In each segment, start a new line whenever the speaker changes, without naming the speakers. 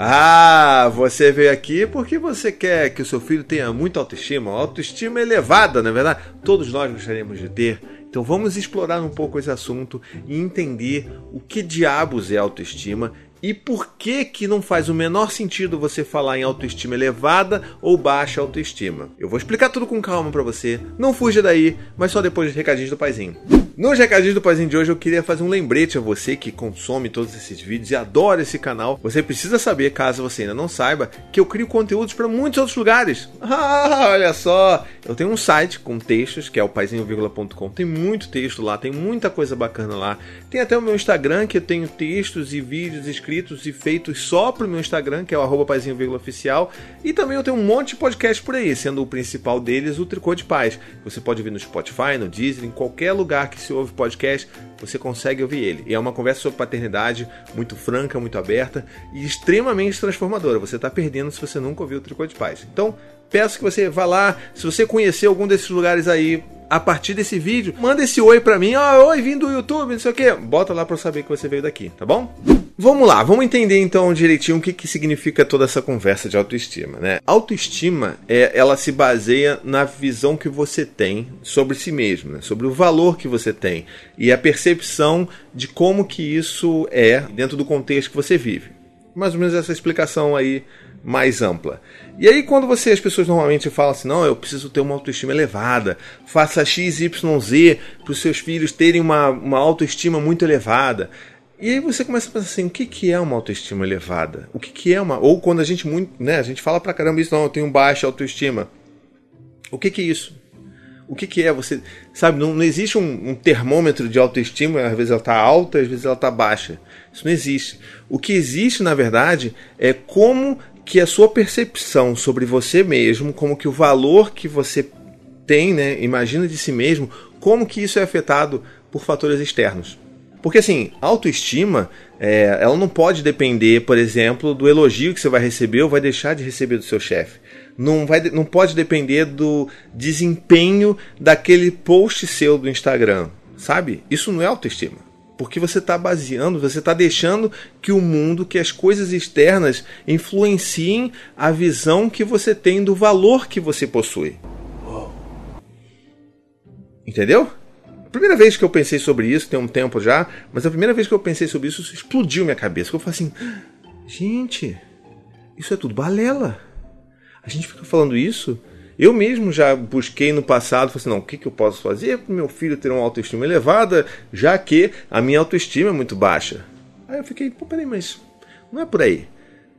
Ah, você veio aqui porque você quer que o seu filho tenha muita autoestima, autoestima elevada, não é verdade? Todos nós gostaríamos de ter. Então vamos explorar um pouco esse assunto e entender o que diabos é autoestima e por que que não faz o menor sentido você falar em autoestima elevada ou baixa autoestima? Eu vou explicar tudo com calma para você. Não fuja daí, mas só depois dos recadinhos do paizinho. Nos recadinhos do paizinho de hoje eu queria fazer um lembrete a você que consome todos esses vídeos e adora esse canal. Você precisa saber, caso você ainda não saiba, que eu crio conteúdos para muitos outros lugares. Ah, olha só! Eu tenho um site com textos, que é o paizinho.com. Tem muito texto lá, tem muita coisa bacana lá. Tem até o meu Instagram, que eu tenho textos e vídeos escritos e feitos só pro meu Instagram, que é o paizinho.oficial. E também eu tenho um monte de podcast por aí, sendo o principal deles o Tricô de Paz. Você pode ouvir no Spotify, no Deezer, em qualquer lugar que se ouve podcast, você consegue ouvir ele. E é uma conversa sobre paternidade muito franca, muito aberta e extremamente transformadora. Você está perdendo se você nunca ouviu o Tricô de Paz. Então, peço que você vá lá. Se você conhecer algum desses lugares aí, a partir desse vídeo, manda esse oi pra mim. Ó, oh, oi, vindo do YouTube, não sei o que. Bota lá pra eu saber que você veio daqui, tá bom? Vamos lá, vamos entender então direitinho o que, que significa toda essa conversa de autoestima, né? Autoestima, é, ela se baseia na visão que você tem sobre si mesmo, né? sobre o valor que você tem e a percepção de como que isso é dentro do contexto que você vive. Mais ou menos essa explicação aí mais ampla. E aí quando você as pessoas normalmente falam assim, não, eu preciso ter uma autoestima elevada, faça x, y, z para os seus filhos terem uma, uma autoestima muito elevada. E aí você começa a pensar assim, o que, que é uma autoestima elevada? O que, que é uma. Ou quando a gente muito. né, a gente fala pra caramba isso, não, eu tenho baixa autoestima. O que, que é isso? O que, que é você. Sabe, não, não existe um, um, termômetro de autoestima, às vezes ela está alta, às vezes ela está baixa. Isso não existe. O que existe, na verdade, é como que a sua percepção sobre você mesmo, como que o valor que você tem, né, imagina de si mesmo, como que isso é afetado por fatores externos. Porque assim, autoestima, é, ela não pode depender, por exemplo, do elogio que você vai receber ou vai deixar de receber do seu chefe. Não, vai, não pode depender do desempenho daquele post seu do Instagram, sabe? Isso não é autoestima. Porque você está baseando, você está deixando que o mundo, que as coisas externas influenciem a visão que você tem do valor que você possui. Entendeu? Primeira vez que eu pensei sobre isso, tem um tempo já, mas a primeira vez que eu pensei sobre isso, isso explodiu minha cabeça. Eu falei assim: gente, isso é tudo balela. A gente fica falando isso. Eu mesmo já busquei no passado, falei assim, não, o que, que eu posso fazer para meu filho ter uma autoestima elevada, já que a minha autoestima é muito baixa. Aí eu fiquei, pô, peraí, mas não é por aí.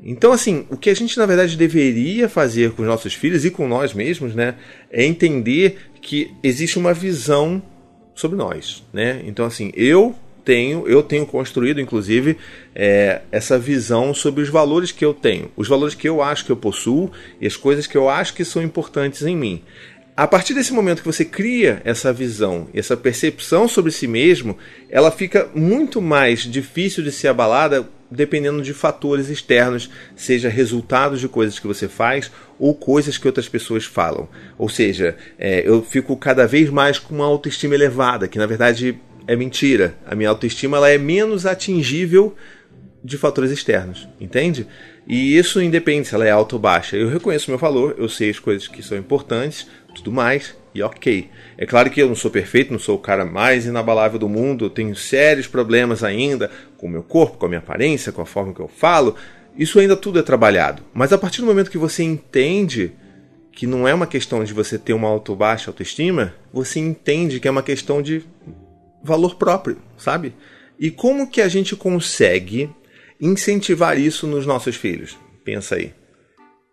Então, assim, o que a gente na verdade deveria fazer com os nossos filhos e com nós mesmos, né, é entender que existe uma visão sobre nós, né? Então assim, eu tenho, eu tenho construído, inclusive, é, essa visão sobre os valores que eu tenho, os valores que eu acho que eu possuo e as coisas que eu acho que são importantes em mim. A partir desse momento que você cria essa visão essa percepção sobre si mesmo, ela fica muito mais difícil de ser abalada dependendo de fatores externos, seja resultados de coisas que você faz ou coisas que outras pessoas falam. Ou seja, é, eu fico cada vez mais com uma autoestima elevada, que na verdade é mentira. A minha autoestima ela é menos atingível de fatores externos, entende? E isso independe se ela é alta ou baixa. Eu reconheço meu valor, eu sei as coisas que são importantes, tudo mais, e ok. É claro que eu não sou perfeito, não sou o cara mais inabalável do mundo, eu tenho sérios problemas ainda com o meu corpo, com a minha aparência, com a forma que eu falo. Isso ainda tudo é trabalhado. Mas a partir do momento que você entende que não é uma questão de você ter uma auto baixa autoestima, você entende que é uma questão de valor próprio, sabe? E como que a gente consegue incentivar isso nos nossos filhos? Pensa aí.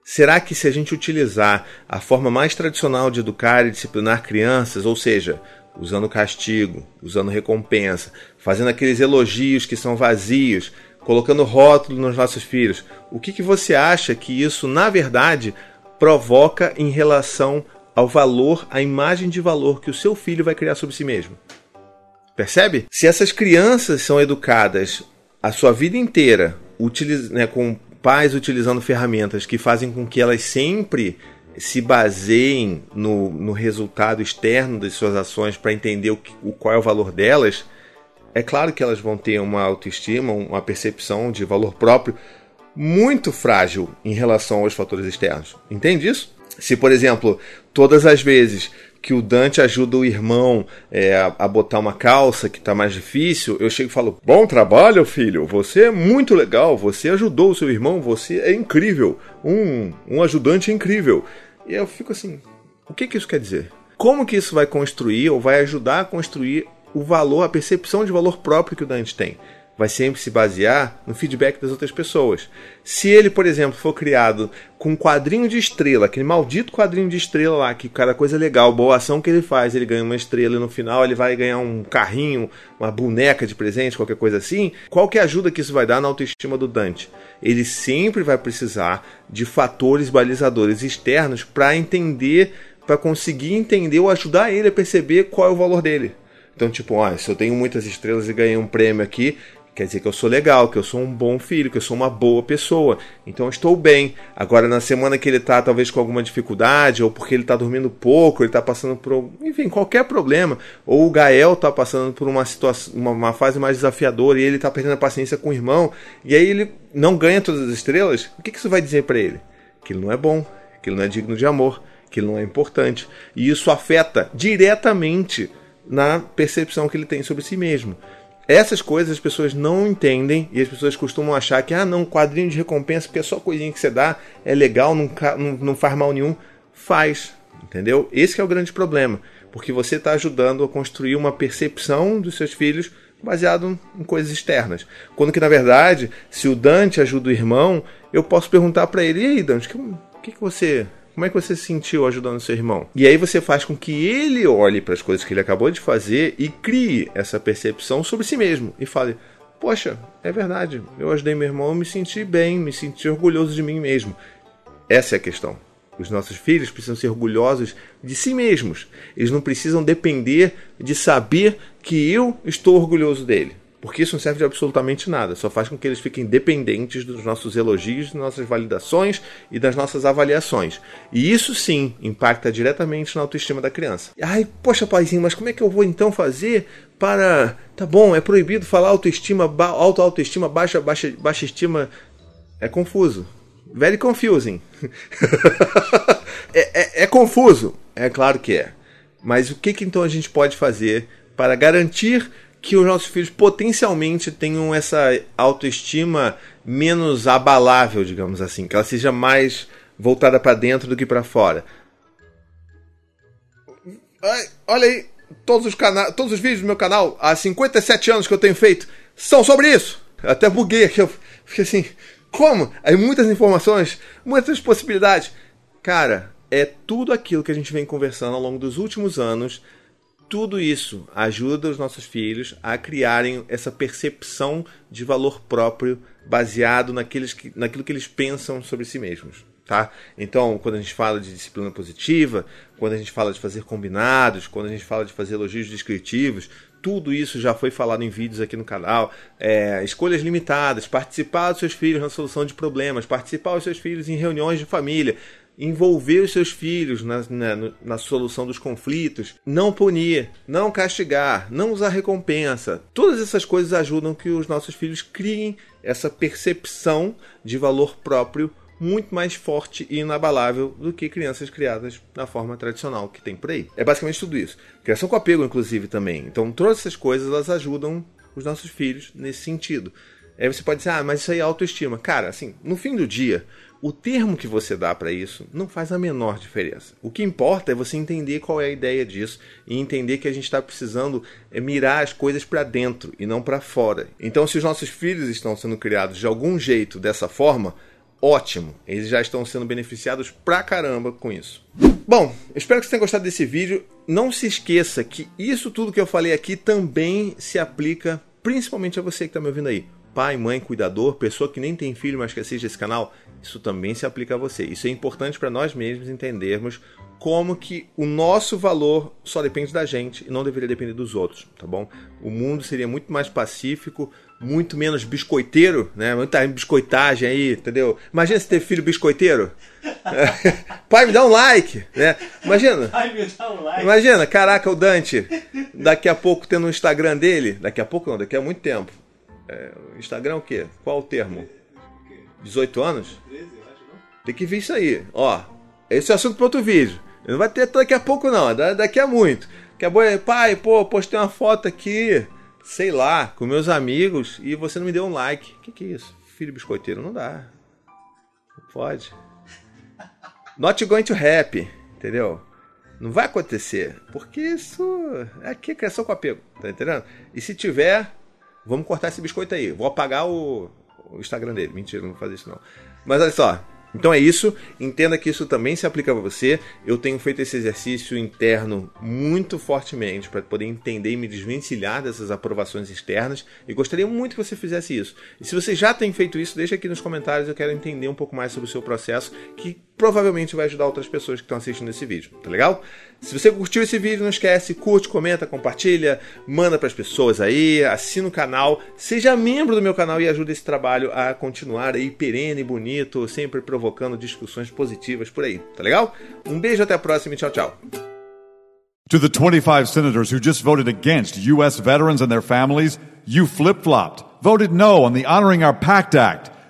Será que se a gente utilizar a forma mais tradicional de educar e disciplinar crianças, ou seja, usando castigo, usando recompensa, fazendo aqueles elogios que são vazios, colocando rótulo nos nossos filhos, o que, que você acha que isso, na verdade, provoca em relação ao valor, à imagem de valor que o seu filho vai criar sobre si mesmo? Percebe? Se essas crianças são educadas a sua vida inteira né, com pais utilizando ferramentas que fazem com que elas sempre se baseiem no, no resultado externo das suas ações para entender o, o, qual é o valor delas, é claro que elas vão ter uma autoestima, uma percepção de valor próprio muito frágil em relação aos fatores externos. Entende isso? Se, por exemplo, todas as vezes que o Dante ajuda o irmão é, a, botar uma calça que está mais difícil, eu chego e falo: Bom trabalho, filho, você é muito legal, você ajudou o seu irmão, você é incrível, um, um ajudante incrível. E eu fico assim: o que, que isso quer dizer? Como que isso vai construir ou vai ajudar a construir o valor, a percepção de valor próprio que o Dante tem? Vai sempre se basear no feedback das outras pessoas. Se ele, por exemplo, for criado com um quadrinho de estrela, aquele maldito quadrinho de estrela lá, que cada coisa legal, boa ação que ele faz, ele ganha uma estrela e no final ele vai ganhar um carrinho, uma boneca de presente, qualquer coisa assim, qual que é a ajuda que isso vai dar na autoestima do Dante? Ele sempre vai precisar de fatores balizadores externos para entender, para conseguir entender ou ajudar ele a perceber qual é o valor dele. Então, tipo, ah, se eu tenho muitas estrelas e ganhei um prêmio aqui, Quer dizer que eu sou legal, que eu sou um bom filho, que eu sou uma boa pessoa. Então eu estou bem. Agora, na semana que ele está talvez com alguma dificuldade, ou porque ele está dormindo pouco, ele está passando por, enfim, qualquer problema, ou o Gael está passando por uma situação, uma, uma, fase mais desafiadora e ele está perdendo a paciência com o irmão, e aí ele não ganha todas as estrelas, o que, que isso vai dizer para ele? Que ele não é bom, que ele não é digno de amor, que ele não é importante. E isso afeta diretamente na percepção que ele tem sobre si mesmo. Essas coisas as pessoas não entendem e as pessoas costumam achar que, ah, não, quadrinho de recompensa, porque é só coisinha que você dá, é legal, não, não, não faz mal nenhum. Faz, entendeu? Esse é o grande problema, porque você está ajudando a construir uma percepção dos seus filhos baseado em coisas externas. Quando que, na verdade, se o Dante ajuda o irmão, eu posso perguntar para ele, e aí, Dante, o que, que você como é que você se sentiu ajudando seu irmão? E aí você faz com que ele olhe para as coisas que ele acabou de fazer e crie essa percepção sobre si mesmo e fale: Poxa, é verdade, eu ajudei meu irmão, me senti bem, me senti orgulhoso de mim mesmo. Essa é a questão. Os nossos filhos precisam ser orgulhosos de si mesmos. Eles não precisam depender de saber que eu estou orgulhoso dele. Porque isso não serve de absolutamente nada, só faz com que eles fiquem dependentes dos nossos elogios, das nossas validações e das nossas avaliações. E isso sim impacta diretamente na autoestima da criança. Ai, poxa, paizinho, mas como é que eu vou então fazer para. Tá bom, é proibido falar autoestima, alta autoestima, baixa, baixa, baixa estima. É confuso. Very confusing. é, é, é confuso. É claro que é. Mas o que, que então a gente pode fazer para garantir que os nossos filhos potencialmente tenham essa autoestima menos abalável, digamos assim, que ela seja mais voltada para dentro do que para fora. Olha aí, todos os, cana todos os vídeos do meu canal, há 57 anos que eu tenho feito, são sobre isso. Eu até buguei aqui, eu fiquei assim, como? Aí muitas informações, muitas possibilidades. Cara, é tudo aquilo que a gente vem conversando ao longo dos últimos anos tudo isso ajuda os nossos filhos a criarem essa percepção de valor próprio baseado naqueles que, naquilo que eles pensam sobre si mesmos. Tá? Então, quando a gente fala de disciplina positiva, quando a gente fala de fazer combinados, quando a gente fala de fazer elogios descritivos, tudo isso já foi falado em vídeos aqui no canal. É, escolhas limitadas, participar dos seus filhos na solução de problemas, participar dos seus filhos em reuniões de família envolver os seus filhos na, na, na, solução dos conflitos, não punir, não castigar, não usar recompensa. Todas essas coisas ajudam que os nossos filhos criem essa percepção de valor próprio muito mais forte e inabalável do que crianças criadas na forma tradicional que tem por aí. É basicamente tudo isso. Criação com apego, inclusive, também. Então, todas essas coisas elas ajudam os nossos filhos nesse sentido. Aí você pode dizer, ah, mas isso aí é autoestima. Cara, assim, no fim do dia, o termo que você dá para isso não faz a menor diferença. O que importa é você entender qual é a ideia disso e entender que a gente está precisando é mirar as coisas para dentro e não para fora. Então, se os nossos filhos estão sendo criados de algum jeito dessa forma, ótimo, eles já estão sendo beneficiados pra caramba com isso. Bom, espero que você tenha gostado desse vídeo. Não se esqueça que isso tudo que eu falei aqui também se aplica principalmente a você que está me ouvindo aí pai, mãe, cuidador, pessoa que nem tem filho, mas que assiste esse canal, isso também se aplica a você. Isso é importante para nós mesmos entendermos como que o nosso valor só depende da gente e não deveria depender dos outros, tá bom? O mundo seria muito mais pacífico, muito menos biscoiteiro, né? Muita biscoitagem aí, entendeu? Imagina se ter filho biscoiteiro. Pai, me dá um like, né? Imagina. Pai, me dá um like. Imagina, caraca, o Dante, daqui a pouco tendo um Instagram dele, daqui a pouco não, daqui a muito tempo é, Instagram é o quê? Qual o termo? 18 anos? 13, eu acho, não. Tem que ver isso aí. Ó, esse é assunto para outro vídeo. Não vai ter daqui a pouco, não. Daqui a muito. Que a boa pai, pô, postei uma foto aqui, sei lá, com meus amigos e você não me deu um like. Que que é isso? Filho biscoiteiro, não dá. Não pode. Not going to happy, entendeu? Não vai acontecer, porque isso é aqui é criação com apego, tá entendendo? E se tiver, vamos cortar esse biscoito aí. Vou apagar o, o Instagram dele. Mentira, não vou fazer isso não. Mas olha só, então é isso, entenda que isso também se aplica a você. Eu tenho feito esse exercício interno muito fortemente para poder entender e me desvencilhar dessas aprovações externas e gostaria muito que você fizesse isso. E se você já tem feito isso, deixa aqui nos comentários, eu quero entender um pouco mais sobre o seu processo, que provavelmente vai ajudar outras pessoas que estão assistindo esse vídeo, tá legal? Se você curtiu esse vídeo, não esquece, curte, comenta, compartilha, manda para as pessoas aí, assina o canal, seja membro do meu canal e ajude esse trabalho a continuar aí perene, bonito, sempre provocando discussões positivas por aí, tá legal? Um beijo, até a próxima e tchau, tchau.
To the 25 senators who just voted against U.S. veterans and their families, you flip-flopped, voted no on the Honoring Our Pact Act.